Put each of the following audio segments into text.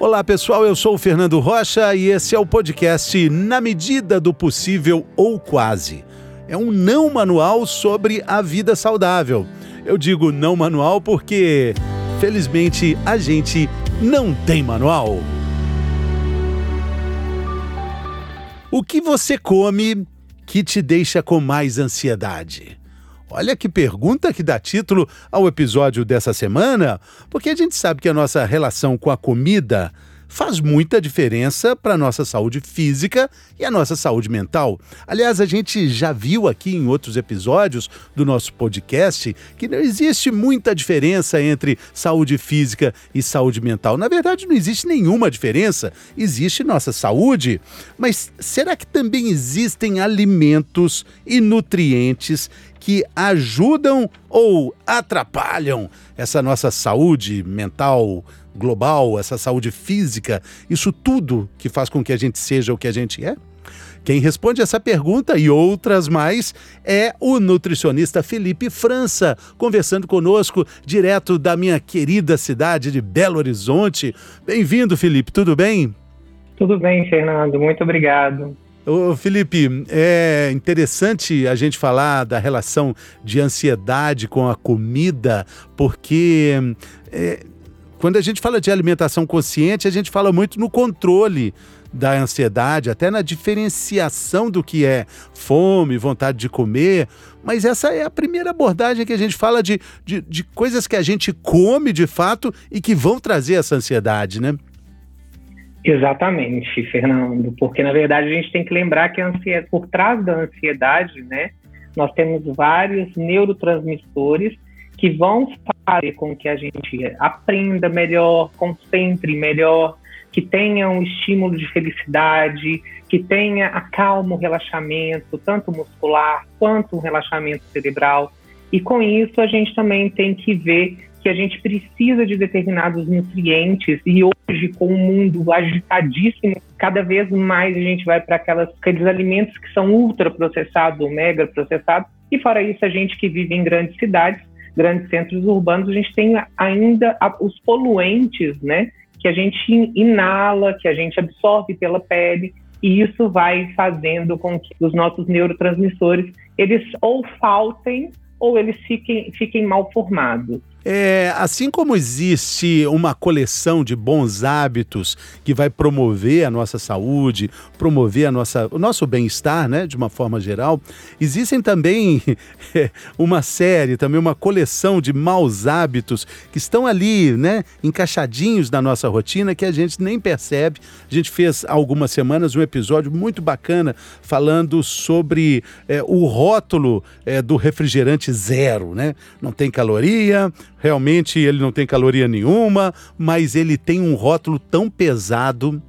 Olá pessoal, eu sou o Fernando Rocha e esse é o podcast Na Medida do Possível ou Quase. É um não manual sobre a vida saudável. Eu digo não manual porque, felizmente, a gente não tem manual. O que você come que te deixa com mais ansiedade? Olha que pergunta que dá título ao episódio dessa semana, porque a gente sabe que a nossa relação com a comida faz muita diferença para a nossa saúde física e a nossa saúde mental. Aliás, a gente já viu aqui em outros episódios do nosso podcast que não existe muita diferença entre saúde física e saúde mental. Na verdade, não existe nenhuma diferença. Existe nossa saúde, mas será que também existem alimentos e nutrientes que ajudam ou atrapalham essa nossa saúde mental, global, essa saúde física, isso tudo que faz com que a gente seja o que a gente é? Quem responde essa pergunta e outras mais é o nutricionista Felipe França, conversando conosco direto da minha querida cidade de Belo Horizonte. Bem-vindo, Felipe, tudo bem? Tudo bem, Fernando, muito obrigado. Ô, Felipe, é interessante a gente falar da relação de ansiedade com a comida, porque é, quando a gente fala de alimentação consciente, a gente fala muito no controle da ansiedade, até na diferenciação do que é fome, vontade de comer. Mas essa é a primeira abordagem que a gente fala de, de, de coisas que a gente come de fato e que vão trazer essa ansiedade, né? Exatamente, Fernando, porque na verdade a gente tem que lembrar que ansiedade, por trás da ansiedade, né, nós temos vários neurotransmissores que vão fazer com que a gente aprenda melhor, concentre melhor, que tenha um estímulo de felicidade, que tenha a calma, o relaxamento, tanto muscular quanto um relaxamento cerebral. E com isso a gente também tem que ver que a gente precisa de determinados nutrientes e hoje com o mundo agitadíssimo, cada vez mais a gente vai para aqueles alimentos que são ultraprocessados, mega processados, e fora isso a gente que vive em grandes cidades grandes centros urbanos, a gente tem ainda os poluentes, né? Que a gente inala, que a gente absorve pela pele, e isso vai fazendo com que os nossos neurotransmissores eles ou faltem ou eles fiquem, fiquem mal formados. É, assim como existe uma coleção de bons hábitos que vai promover a nossa saúde, promover a nossa, o nosso bem-estar, né, de uma forma geral, existem também é, uma série, também uma coleção de maus hábitos que estão ali, né, encaixadinhos na nossa rotina que a gente nem percebe. A gente fez algumas semanas um episódio muito bacana falando sobre é, o rótulo é, do refrigerante zero, né? Não tem caloria, Realmente ele não tem caloria nenhuma, mas ele tem um rótulo tão pesado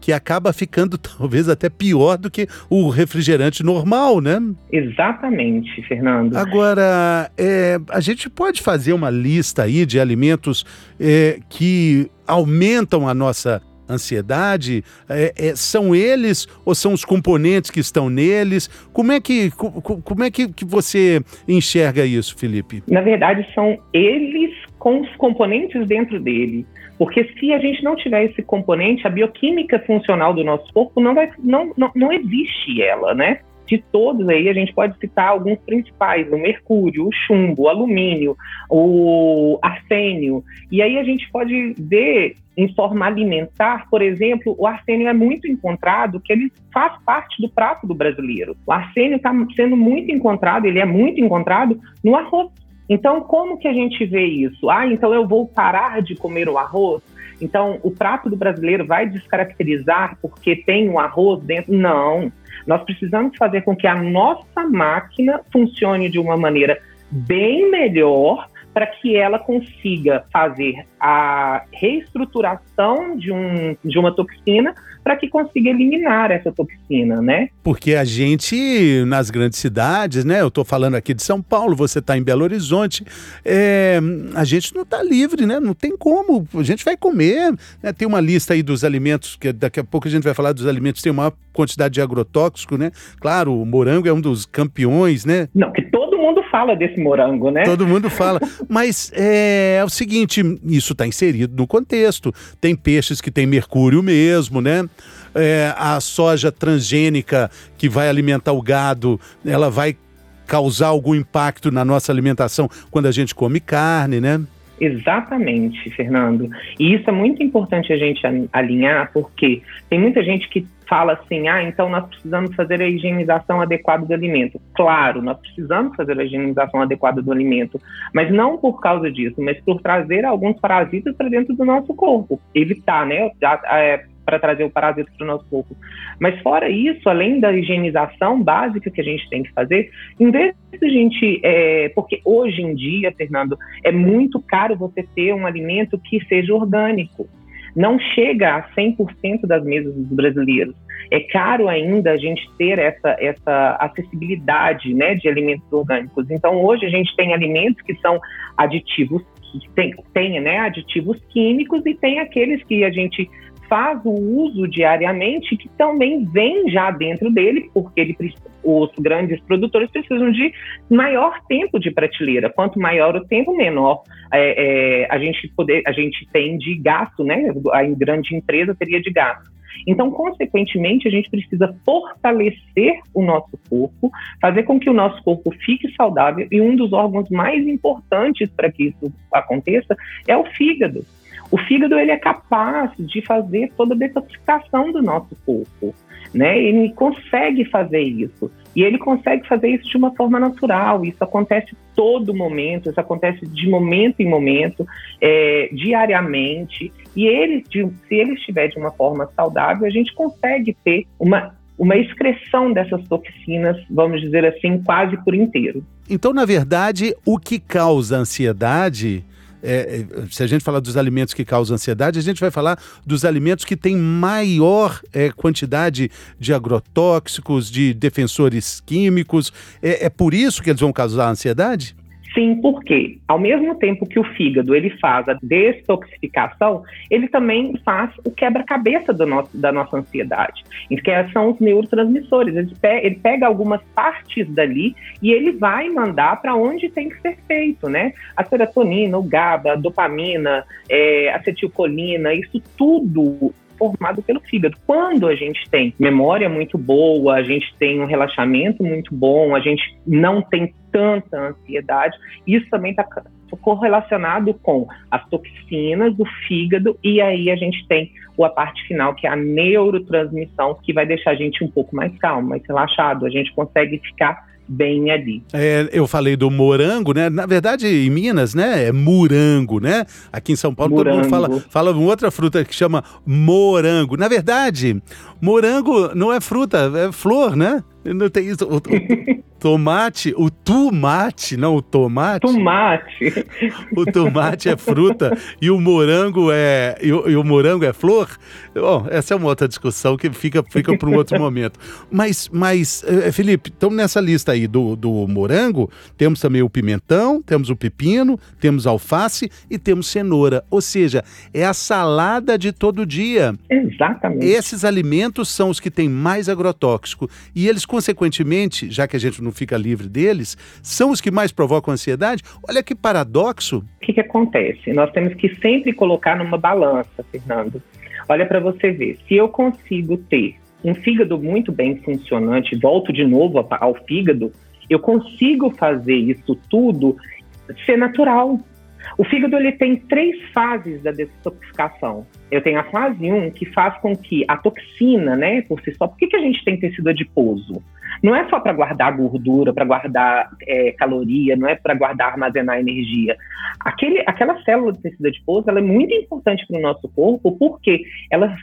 que acaba ficando talvez até pior do que o refrigerante normal, né? Exatamente, Fernando. Agora, é, a gente pode fazer uma lista aí de alimentos é, que aumentam a nossa ansiedade? É, é, são eles ou são os componentes que estão neles? Como é que, como é que, que você enxerga isso, Felipe? Na verdade, são eles com os componentes dentro dele. Porque se a gente não tiver esse componente, a bioquímica funcional do nosso corpo não, vai, não, não, não existe ela, né? De todos aí, a gente pode citar alguns principais: o mercúrio, o chumbo, o alumínio, o arsênio. E aí a gente pode ver em forma alimentar, por exemplo, o arsênio é muito encontrado, que ele faz parte do prato do brasileiro. O arsênio está sendo muito encontrado, ele é muito encontrado no arroz. Então, como que a gente vê isso? Ah, então eu vou parar de comer o arroz? Então, o prato do brasileiro vai descaracterizar porque tem o arroz dentro? Não. Nós precisamos fazer com que a nossa máquina funcione de uma maneira bem melhor para que ela consiga fazer a reestruturação de, um, de uma toxina para que consiga eliminar essa toxina, né? Porque a gente, nas grandes cidades, né? Eu estou falando aqui de São Paulo, você está em Belo Horizonte, é, a gente não está livre, né? Não tem como, a gente vai comer, né? Tem uma lista aí dos alimentos, que daqui a pouco a gente vai falar dos alimentos que tem uma quantidade de agrotóxico, né? Claro, o morango é um dos campeões, né? Não, que mundo fala desse morango, né? Todo mundo fala. Mas é, é o seguinte, isso está inserido no contexto. Tem peixes que têm mercúrio mesmo, né? É, a soja transgênica que vai alimentar o gado, ela vai causar algum impacto na nossa alimentação quando a gente come carne, né? Exatamente, Fernando. E isso é muito importante a gente alinhar, porque tem muita gente que fala assim: ah, então nós precisamos fazer a higienização adequada do alimento. Claro, nós precisamos fazer a higienização adequada do alimento, mas não por causa disso, mas por trazer alguns parasitas para dentro do nosso corpo. Evitar, né? É, para trazer o parasita para o nosso corpo. Mas fora isso, além da higienização básica que a gente tem que fazer, em vez de a gente, é, porque hoje em dia, Fernando, é muito caro você ter um alimento que seja orgânico. Não chega a 100% das mesas dos brasileiros. É caro ainda a gente ter essa, essa acessibilidade né, de alimentos orgânicos. Então, hoje a gente tem alimentos que são aditivos tem, tem né, aditivos químicos e tem aqueles que a gente faz o uso diariamente, que também vem já dentro dele, porque ele, os grandes produtores precisam de maior tempo de prateleira. Quanto maior o tempo, menor é, é, a gente poder, a gente tem de gasto, né? A grande empresa teria de gasto. Então, consequentemente, a gente precisa fortalecer o nosso corpo, fazer com que o nosso corpo fique saudável, e um dos órgãos mais importantes para que isso aconteça é o fígado. O fígado ele é capaz de fazer toda a detoxificação do nosso corpo, né? Ele consegue fazer isso. E ele consegue fazer isso de uma forma natural. Isso acontece todo momento, isso acontece de momento em momento, é, diariamente. E ele, de, se ele estiver de uma forma saudável, a gente consegue ter uma uma excreção dessas toxinas, vamos dizer assim, quase por inteiro. Então, na verdade, o que causa ansiedade é, é, se a gente falar dos alimentos que causam ansiedade, a gente vai falar dos alimentos que têm maior é, quantidade de agrotóxicos, de defensores químicos. É, é por isso que eles vão causar ansiedade? Sim, porque ao mesmo tempo que o fígado ele faz a detoxificação, ele também faz o quebra-cabeça da nossa ansiedade, que são os neurotransmissores. Ele pega, ele pega, algumas partes dali e ele vai mandar para onde tem que ser feito, né? A serotonina, o GABA, a dopamina, é, acetilcolina, isso tudo formado pelo fígado. Quando a gente tem memória muito boa, a gente tem um relaxamento muito bom, a gente não tem tanta ansiedade, isso também está correlacionado com as toxinas do fígado e aí a gente tem a parte final que é a neurotransmissão que vai deixar a gente um pouco mais calmo, mais relaxado, a gente consegue ficar bem ali. É, eu falei do morango, né? Na verdade, em Minas, né? É morango, né? Aqui em São Paulo morango. todo mundo fala, fala uma outra fruta que chama morango. Na verdade, morango não é fruta, é flor, né? Não tem isso. Tomate, o tomate, não o tomate. Tomate. O tomate é fruta e o morango é e o, e o morango é flor. Bom, essa é uma outra discussão que fica fica para um outro momento. Mas, mas eh, Felipe, então nessa lista aí do, do morango temos também o pimentão, temos o pepino, temos alface e temos cenoura. Ou seja, é a salada de todo dia. Exatamente. Esses alimentos são os que têm mais agrotóxico e eles consequentemente, já que a gente não fica livre deles, são os que mais provocam ansiedade? Olha que paradoxo. O que, que acontece? Nós temos que sempre colocar numa balança, Fernando. Olha para você ver, se eu consigo ter um fígado muito bem funcionante, volto de novo ao fígado, eu consigo fazer isso tudo ser natural. O fígado ele tem três fases da detoxificação. Eu tenho a fase 1, que faz com que a toxina, né, por si só, por que, que a gente tem tecido adiposo? Não é só para guardar gordura, para guardar é, caloria, não é para guardar, armazenar energia. Aquele, aquela célula de tecido adiposo ela é muito importante para o nosso corpo porque ela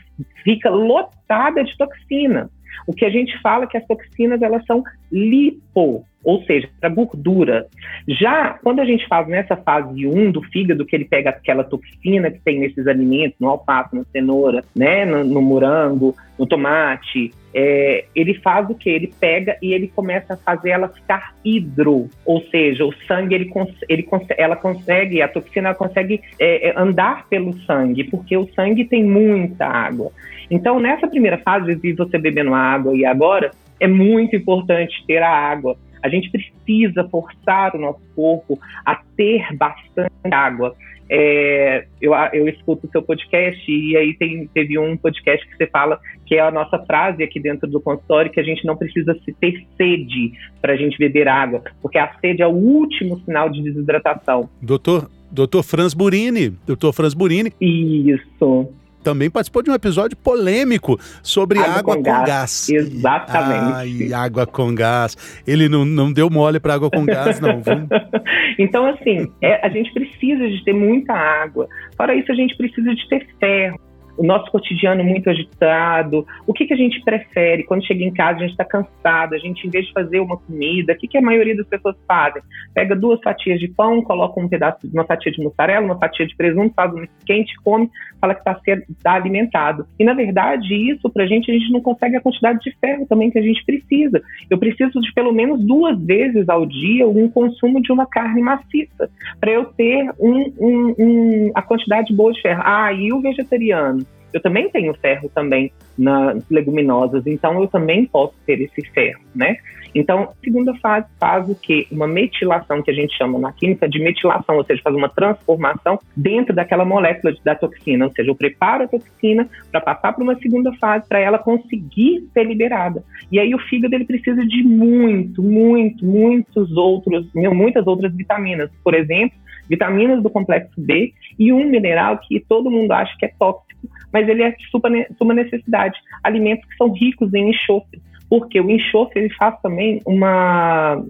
fica lotada de toxina. O que a gente fala é que as toxinas elas são lipo, ou seja, para gordura. Já quando a gente faz nessa fase 1 do fígado, que ele pega aquela toxina que tem nesses alimentos, no alface, na cenoura, né, no, no morango, no tomate, é, ele faz o que? Ele pega e ele começa a fazer ela ficar hidro, ou seja, o sangue, ele, ele ela consegue, a toxina consegue é, é, andar pelo sangue, porque o sangue tem muita água. Então, nessa primeira fase de você bebendo água e agora, é muito importante ter a água. A gente precisa forçar o nosso corpo a ter bastante água. É, eu, eu escuto o seu podcast e aí tem, teve um podcast que você fala que é a nossa frase aqui dentro do consultório que a gente não precisa se ter sede para a gente beber água, porque a sede é o último sinal de desidratação. Doutor, doutor Franz Burini, doutor Franz Burini. Isso também participou de um episódio polêmico sobre água, água com, gás. gás. Exatamente. Ai, água com gás. Ele não, não deu mole para água com gás, não. então, assim, é, a gente precisa de ter muita água. Para isso, a gente precisa de ter ferro o nosso cotidiano muito agitado. O que, que a gente prefere quando chega em casa, a gente está cansado, a gente, em vez de fazer uma comida, o que, que a maioria das pessoas fazem? Pega duas fatias de pão, coloca um pedaço, uma fatia de mussarela, uma fatia de presunto, faz um quente, come, fala que está tá alimentado. E, na verdade, isso, para a gente, a gente não consegue a quantidade de ferro também que a gente precisa. Eu preciso de pelo menos duas vezes ao dia um consumo de uma carne maciça, para eu ter um, um, um, a quantidade boa de ferro. Ah, e o vegetariano? Eu também tenho ferro também nas leguminosas, então eu também posso ter esse ferro, né? Então, segunda fase faz o que? Uma metilação, que a gente chama na química de metilação, ou seja, faz uma transformação dentro daquela molécula da toxina, ou seja, eu preparo a toxina para passar para uma segunda fase, para ela conseguir ser liberada. E aí o fígado ele precisa de muito, muito, muitos outros, muitas outras vitaminas. Por exemplo, vitaminas do complexo B e um mineral que todo mundo acha que é tóxico, mas ele é super, super necessidade. Alimentos que são ricos em enxofre, porque o enxofre ele faz também uma,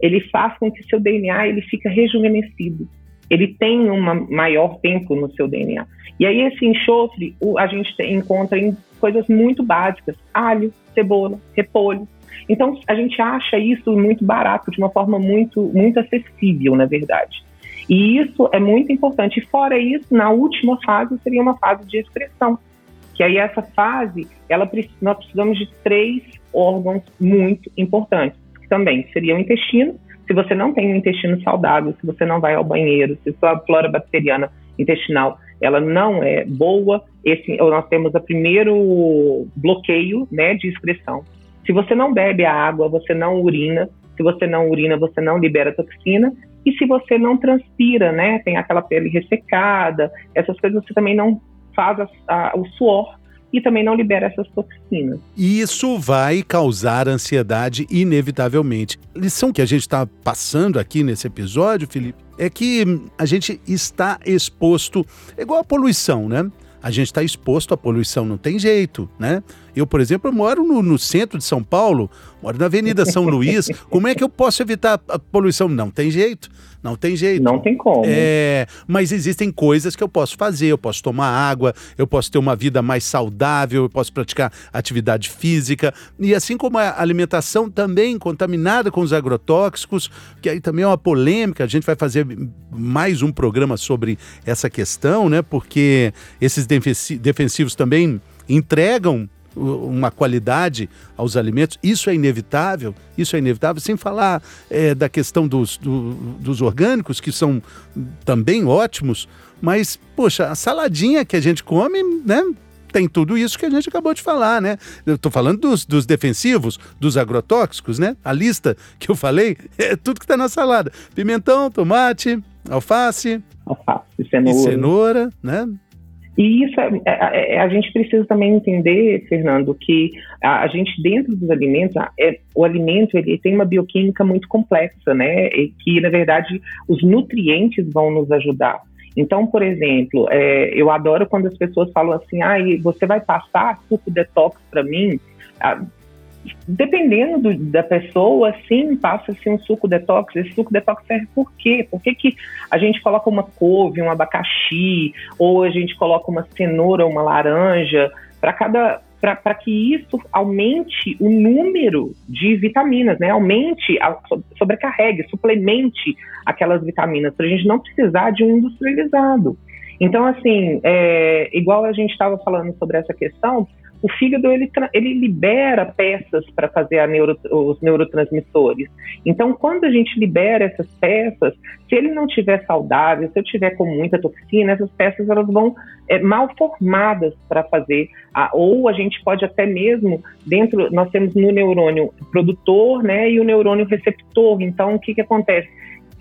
ele faz com que seu DNA ele fica rejuvenescido. Ele tem um maior tempo no seu DNA. E aí esse enxofre a gente encontra em coisas muito básicas: alho, cebola, repolho. Então a gente acha isso muito barato, de uma forma muito muito acessível, na verdade. E isso é muito importante. E fora isso, na última fase seria uma fase de excreção, que aí essa fase, ela nós precisamos de três órgãos muito importantes, também seria o intestino. Se você não tem um intestino saudável, se você não vai ao banheiro, se sua flora bacteriana intestinal ela não é boa, esse nós temos o primeiro bloqueio, né, de excreção. Se você não bebe a água, você não urina. Se você não urina, você não libera toxina. E se você não transpira, né, tem aquela pele ressecada, essas coisas você também não faz a, a, o suor e também não libera essas toxinas. Isso vai causar ansiedade inevitavelmente. A lição que a gente está passando aqui nesse episódio, Felipe, é que a gente está exposto, é igual a poluição, né? A gente está exposto à poluição, não tem jeito, né? Eu, por exemplo, eu moro no, no, centro de São Paulo, moro na Avenida São Luís. Como é que eu posso evitar a poluição? Não tem jeito. Não tem jeito. Não tem como. É, mas existem coisas que eu posso fazer. Eu posso tomar água, eu posso ter uma vida mais saudável, eu posso praticar atividade física. E assim como a alimentação também contaminada com os agrotóxicos, que aí também é uma polêmica. A gente vai fazer mais um programa sobre essa questão, né? Porque esses defensivos também entregam uma qualidade aos alimentos, isso é inevitável, isso é inevitável, sem falar é, da questão dos, do, dos orgânicos, que são também ótimos, mas, poxa, a saladinha que a gente come, né? Tem tudo isso que a gente acabou de falar, né? Eu estou falando dos, dos defensivos, dos agrotóxicos, né? A lista que eu falei é tudo que está na salada: pimentão, tomate, alface, alface cenoura. cenoura, né? E isso é, é, é, a gente precisa também entender, Fernando, que a, a gente dentro dos alimentos, é, o alimento ele tem uma bioquímica muito complexa, né? E que na verdade os nutrientes vão nos ajudar. Então, por exemplo, é, eu adoro quando as pessoas falam assim, ah, você vai passar suco detox para mim? Dependendo do, da pessoa, sim, passa-se um suco detox. Esse suco detox serve por quê? Por que, que a gente coloca uma couve, um abacaxi, ou a gente coloca uma cenoura, uma laranja, para cada para que isso aumente o número de vitaminas, né? Aumente, a, sobrecarregue, suplemente aquelas vitaminas, para a gente não precisar de um industrializado. Então, assim, é, igual a gente estava falando sobre essa questão, o fígado ele, ele libera peças para fazer neuro, os neurotransmissores. Então, quando a gente libera essas peças, se ele não tiver saudável, se eu tiver com muita toxina, essas peças elas vão é, mal formadas para fazer, a, ou a gente pode até mesmo dentro, nós temos no neurônio produtor, né, e o neurônio receptor. Então, o que que acontece?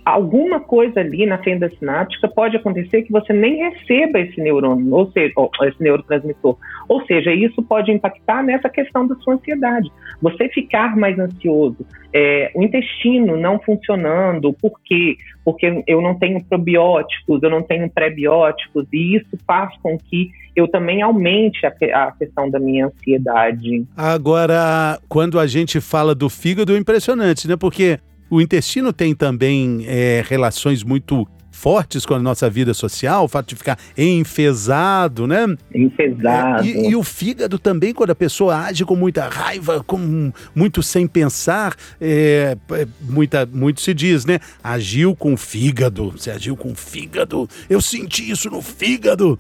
Alguma coisa ali na fenda sináptica pode acontecer que você nem receba esse neurônio, ou seja, esse neurotransmissor. Ou seja, isso pode impactar nessa questão da sua ansiedade. Você ficar mais ansioso, é, o intestino não funcionando, por quê? Porque eu não tenho probióticos, eu não tenho pré-bióticos, e isso faz com que eu também aumente a, a, questão da minha ansiedade. Agora, quando a gente fala do fígado, é impressionante, né? Porque o intestino tem também é, relações muito fortes com a nossa vida social, o fato de ficar enfesado, né? Enfesado. É, e, e, o fígado também, quando a pessoa age com muita raiva, com muito sem pensar, é, é muita, muito se diz, né? Agiu com o fígado, você agiu com o fígado, eu senti isso no fígado,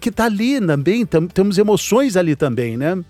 que tá ali também, tam, temos emoções ali também, né?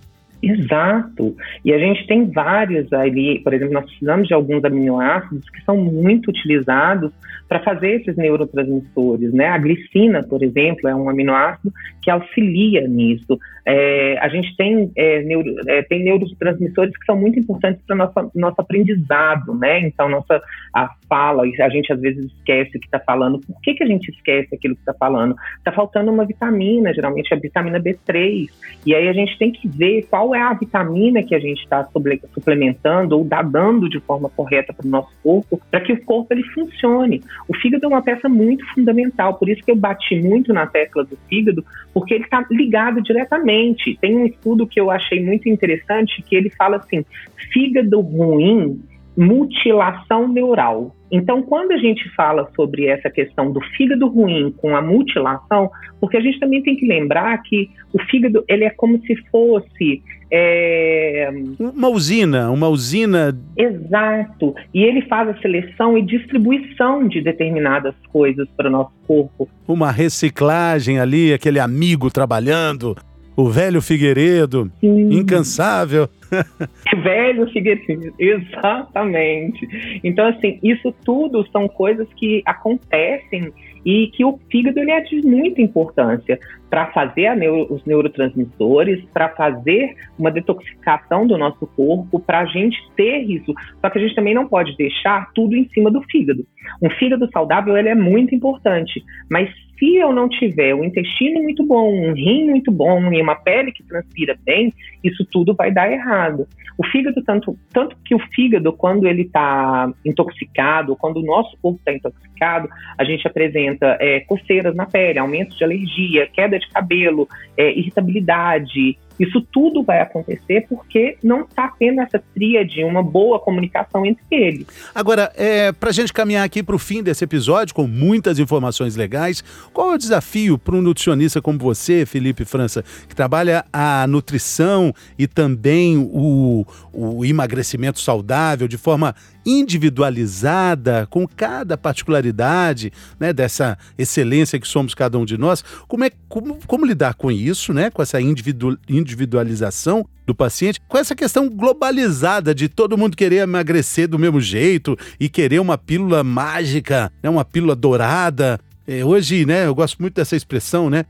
Exato. E a gente tem vários ali, por exemplo, nós precisamos de alguns aminoácidos que são muito utilizados para fazer esses neurotransmissores, né? A glicina, por exemplo, é um aminoácido que auxilia nisso. É, a gente tem, é, neuro, é, tem neurotransmissores que são muito importantes para nosso nosso aprendizado, né? Então, nossa a fala, a gente às vezes esquece o que está falando. Por que, que a gente esquece aquilo que está falando? Está faltando uma vitamina, geralmente a vitamina B3. E aí a gente tem que ver qual é a vitamina que a gente está suplementando ou dando de forma correta para o nosso corpo, para que o corpo ele funcione. O fígado é uma peça muito fundamental, por isso que eu bati muito na tecla do fígado, porque ele está ligado diretamente. Tem um estudo que eu achei muito interessante que ele fala assim: fígado ruim mutilação neural. Então, quando a gente fala sobre essa questão do fígado ruim com a mutilação, porque a gente também tem que lembrar que o fígado ele é como se fosse é... uma usina, uma usina. Exato. E ele faz a seleção e distribuição de determinadas coisas para o nosso corpo. Uma reciclagem ali, aquele amigo trabalhando o velho Figueiredo, Sim. incansável. velho Figueiredo, exatamente. Então, assim, isso tudo são coisas que acontecem e que o fígado ele é de muita importância para fazer neuro, os neurotransmissores, para fazer uma detoxicação do nosso corpo, para a gente ter isso. Só que a gente também não pode deixar tudo em cima do fígado. Um fígado saudável ele é muito importante, mas se eu não tiver um intestino muito bom, um rim muito bom e uma pele que transpira bem, isso tudo vai dar errado. O fígado, tanto, tanto que o fígado, quando ele está intoxicado, quando o nosso corpo está intoxicado, a gente apresenta é, coceiras na pele, aumento de alergia, queda de cabelo, é, irritabilidade, isso tudo vai acontecer porque não está tendo essa tríade, uma boa comunicação entre eles. Agora, é, para a gente caminhar aqui para o fim desse episódio, com muitas informações legais, qual é o desafio para um nutricionista como você, Felipe França, que trabalha a nutrição e também o, o emagrecimento saudável de forma individualizada, com cada particularidade né, dessa excelência que somos cada um de nós. Como, é, como, como lidar com isso, né, com essa individu, individualização do paciente, com essa questão globalizada de todo mundo querer emagrecer do mesmo jeito e querer uma pílula mágica, né, uma pílula dourada. É, hoje, né, eu gosto muito dessa expressão, né?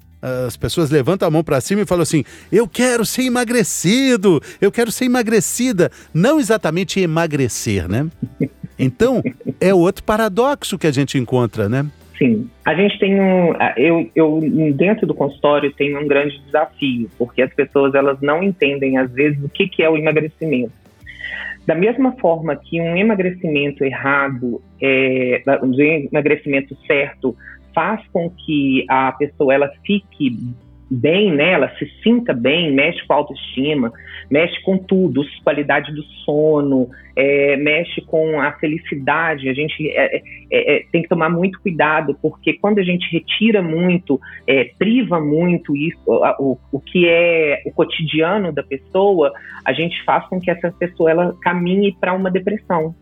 as pessoas levantam a mão para cima e falam assim: eu quero ser emagrecido, eu quero ser emagrecida. Não exatamente emagrecer, né? Então, é outro paradoxo que a gente encontra, né? Sim. A gente tem um. Eu, eu, dentro do consultório, tenho um grande desafio, porque as pessoas elas não entendem, às vezes, o que, que é o emagrecimento. Da mesma forma que um emagrecimento errado, é, um emagrecimento certo, faz com que a pessoa ela fique bem, né? Ela se sinta bem, mexe com a autoestima, mexe com tudo, qualidade do sono, é, mexe com a felicidade. A gente é, é, é tem que tomar muito cuidado, porque quando a gente retira muito, é, priva muito isso, o, o que é o cotidiano da pessoa, a gente faz com que essa pessoa ela caminhe para uma depressão,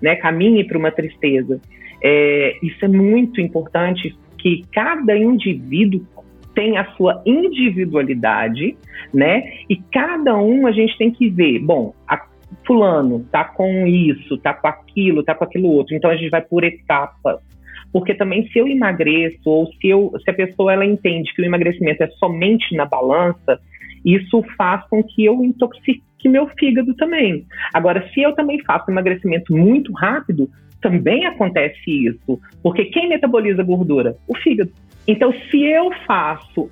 né? Caminhe para uma tristeza. É, isso é muito importante que cada indivíduo tem a sua individualidade, né? E cada um a gente tem que ver, bom, a, fulano tá com isso, tá com aquilo, tá com aquilo outro. Então a gente vai por etapas. Porque também se eu emagreço ou se, eu, se a pessoa ela entende que o emagrecimento é somente na balança, isso faz com que eu intoxique meu fígado também. Agora, se eu também faço emagrecimento muito rápido, também acontece isso. Porque quem metaboliza gordura? O fígado. Então, se eu faço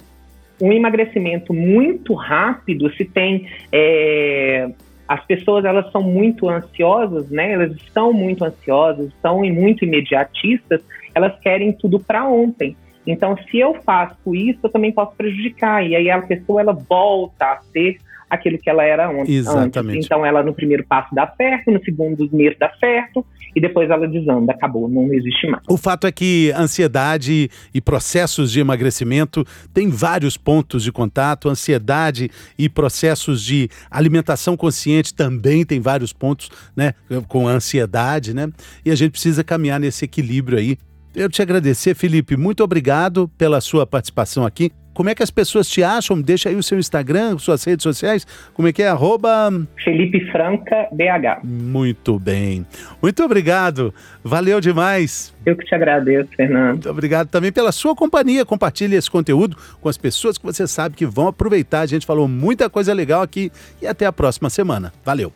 um emagrecimento muito rápido, se tem é, as pessoas elas são muito ansiosas, né? Elas estão muito ansiosas, estão muito imediatistas, elas querem tudo para ontem. Então, se eu faço isso, eu também posso prejudicar. E aí a pessoa ela volta a ser aquilo que ela era ontem. Exatamente. Antes. Então, ela no primeiro passo dá certo, no segundo mês dá certo, e depois ela desanda, acabou, não existe mais. O fato é que ansiedade e processos de emagrecimento têm vários pontos de contato. Ansiedade e processos de alimentação consciente também tem vários pontos, né, com a ansiedade, né? E a gente precisa caminhar nesse equilíbrio aí. Eu te agradecer, Felipe. Muito obrigado pela sua participação aqui. Como é que as pessoas te acham? Deixa aí o seu Instagram, suas redes sociais. Como é que é? Arroba... Felipe Franca BH. Muito bem. Muito obrigado. Valeu demais. Eu que te agradeço, Fernando. Muito obrigado também pela sua companhia. Compartilhe esse conteúdo com as pessoas que você sabe que vão aproveitar. A gente falou muita coisa legal aqui e até a próxima semana. Valeu.